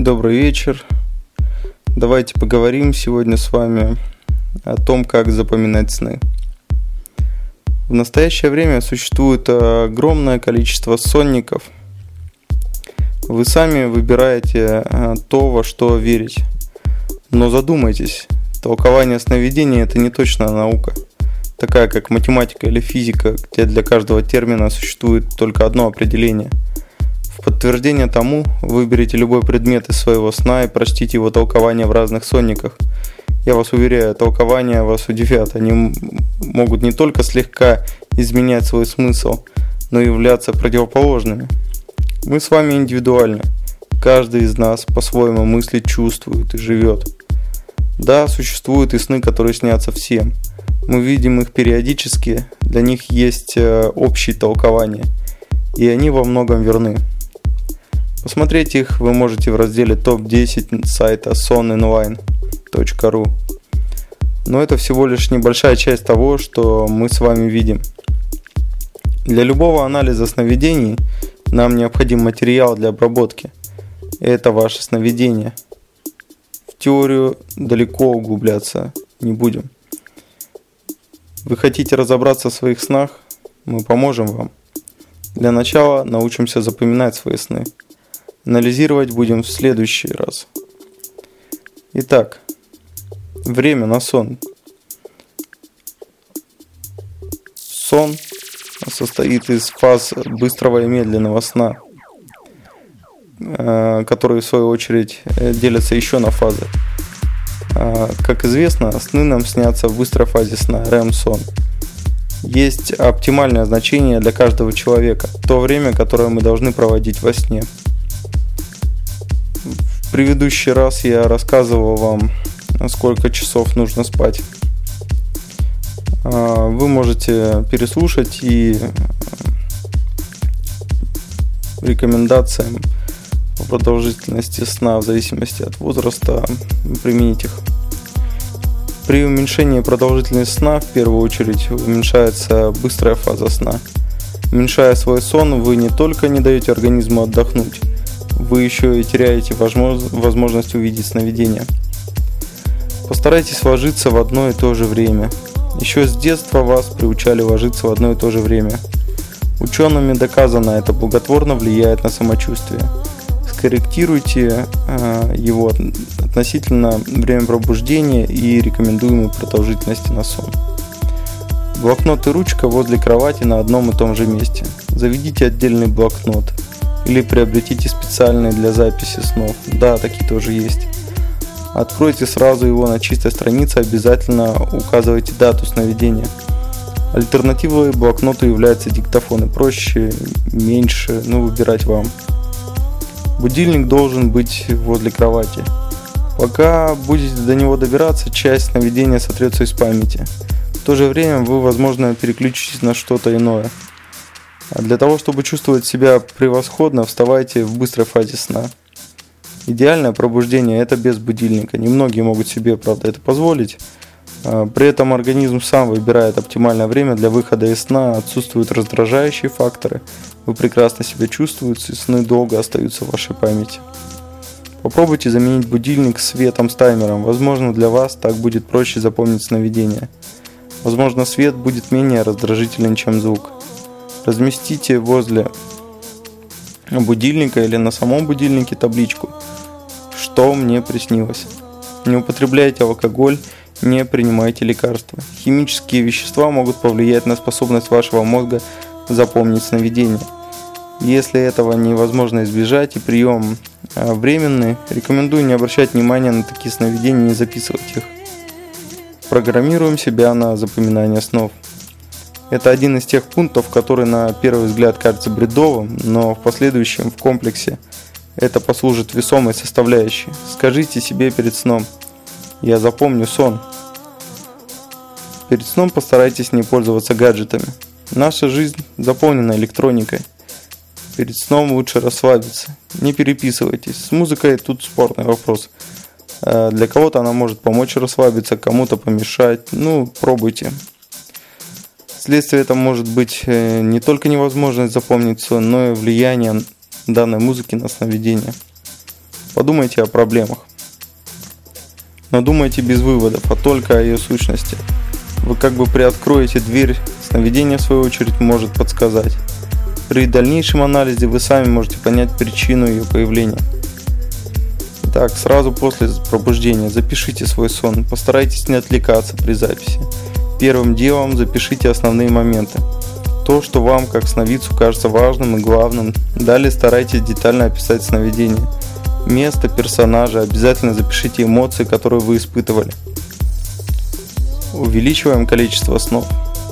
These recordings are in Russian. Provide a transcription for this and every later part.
Добрый вечер. Давайте поговорим сегодня с вами о том, как запоминать сны. В настоящее время существует огромное количество сонников. Вы сами выбираете э, то, во что верить. Но задумайтесь, толкование сновидений – это не точная наука, такая как математика или физика, где для каждого термина существует только одно определение – подтверждение тому выберите любой предмет из своего сна и прочтите его толкование в разных сонниках. Я вас уверяю, толкования вас удивят. Они могут не только слегка изменять свой смысл, но и являться противоположными. Мы с вами индивидуальны. Каждый из нас по-своему мыслит, чувствует и живет. Да, существуют и сны, которые снятся всем. Мы видим их периодически, для них есть э, общие толкования, и они во многом верны. Посмотреть их вы можете в разделе топ-10 сайта soninline.ru. Но это всего лишь небольшая часть того, что мы с вами видим. Для любого анализа сновидений нам необходим материал для обработки. Это ваше сновидение. В теорию далеко углубляться не будем. Вы хотите разобраться в своих снах? Мы поможем вам. Для начала научимся запоминать свои сны – Анализировать будем в следующий раз. Итак, время на сон. Сон состоит из фаз быстрого и медленного сна, э, которые в свою очередь э, делятся еще на фазы. Э, как известно, сны нам снятся в быстрой фазе сна, REM-сон. Есть оптимальное значение для каждого человека, то время, которое мы должны проводить во сне – в предыдущий раз я рассказывал вам, сколько часов нужно спать. А, вы можете переслушать и э, рекомендациям по продолжительности сна в зависимости от возраста применить их. При уменьшении продолжительности сна в первую очередь уменьшается быстрая фаза сна. Уменьшая свой сон, вы не только не даете организму отдохнуть, вы еще и теряете возможность увидеть сновидение. Постарайтесь ложиться в одно и то же время. Еще с детства вас приучали ложиться в одно и то же время. Учеными доказано, это благотворно влияет на самочувствие. Скорректируйте э, его относительно время пробуждения и рекомендуемой продолжительности на сон. Блокнот и ручка возле кровати на одном и том же месте. Заведите отдельный блокнот – или приобретите специальные для записи снов. Да, такие тоже есть. Откройте сразу его на чистой странице, обязательно указывайте дату сновидения. Альтернативой блокноту является диктофон и проще, меньше, ну выбирать вам. Будильник должен быть возле кровати. Пока будете до него добираться, часть сновидения сотрется из памяти. В то же время вы, возможно, переключитесь на что-то иное – для того, чтобы чувствовать себя превосходно, вставайте в быстрой фазе сна. Идеальное пробуждение – это без будильника. Немногие могут себе, правда, это позволить. А, при этом организм сам выбирает оптимальное время для выхода из сна, отсутствуют раздражающие факторы, вы прекрасно себя чувствуете, сны долго остаются в вашей памяти. Попробуйте заменить будильник светом с таймером, возможно для вас так будет проще запомнить сновидение. Возможно свет будет менее раздражителен, чем звук разместите возле будильника или на самом будильнике табличку «Что мне приснилось?». Не употребляйте алкоголь, не принимайте лекарства. Химические вещества могут повлиять на способность вашего мозга запомнить сновидения. Если этого невозможно избежать и прием а, временный, рекомендую не обращать внимания на такие сновидения и записывать их. Программируем себя на запоминание снов. Это один из тех пунктов, который на первый взгляд кажется бредовым, но в последующем в комплексе это послужит весомой составляющей. Скажите себе перед сном «Я запомню сон». Перед сном постарайтесь не пользоваться гаджетами. Наша жизнь заполнена электроникой. Перед сном лучше расслабиться. Не переписывайтесь. С музыкой тут спорный вопрос. Э, для кого-то она может помочь расслабиться, кому-то помешать. Ну, пробуйте. Следствие это может быть э, не только невозможность запомнить сон, но и влияние данной музыки на сновидение. Подумайте о проблемах. Но думайте без выводов, а только о ее сущности. Вы как бы приоткроете дверь, сновидение в свою очередь может подсказать. При дальнейшем анализе вы сами можете понять причину ее появления. Так, сразу после пробуждения запишите свой сон. Постарайтесь не отвлекаться при записи. Первым делом запишите основные моменты. То, что вам, как сновидцу, кажется важным и главным. Далее старайтесь детально описать сновидение. Место, персонажа, обязательно запишите эмоции, которые вы испытывали. Увеличиваем количество снов.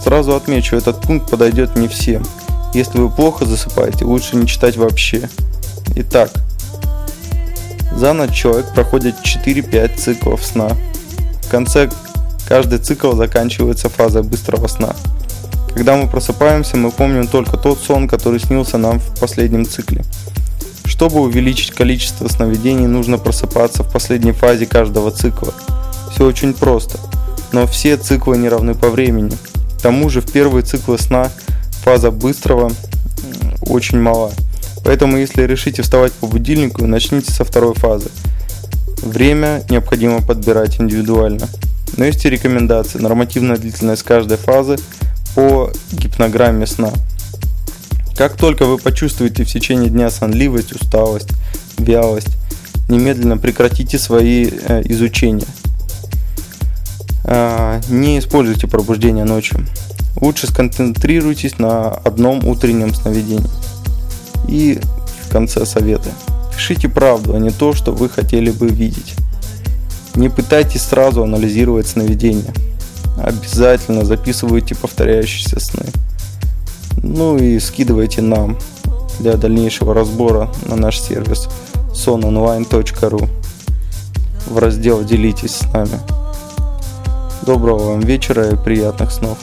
Сразу отмечу, этот пункт подойдет не всем. Если вы плохо засыпаете, лучше не читать вообще. Итак, за ночь человек проходит 4-5 циклов сна. В конце каждый цикл заканчивается фазой быстрого сна. Когда мы просыпаемся, мы помним только тот сон, который снился нам в последнем цикле. Чтобы увеличить количество сновидений, нужно просыпаться в последней фазе каждого цикла. Все очень просто, но все циклы не равны по времени. К тому же в первые циклы сна фаза быстрого очень мала. Поэтому, если решите вставать по будильнику, начните со второй фазы. Время необходимо подбирать индивидуально. Но есть и рекомендации. Нормативная длительность каждой фазы по гипнограмме сна. Как только вы почувствуете в течение дня сонливость, усталость, вялость, немедленно прекратите свои э, изучения. Э, не используйте пробуждение ночью. Лучше сконцентрируйтесь на одном утреннем сновидении. И в конце советы. Пишите правду, а не то, что вы хотели бы видеть. Не пытайтесь сразу анализировать сновидения. Обязательно записывайте повторяющиеся сны. Ну и скидывайте нам для дальнейшего разбора на наш сервис sononline.ru в раздел «Делитесь с нами». Доброго вам вечера и приятных снов!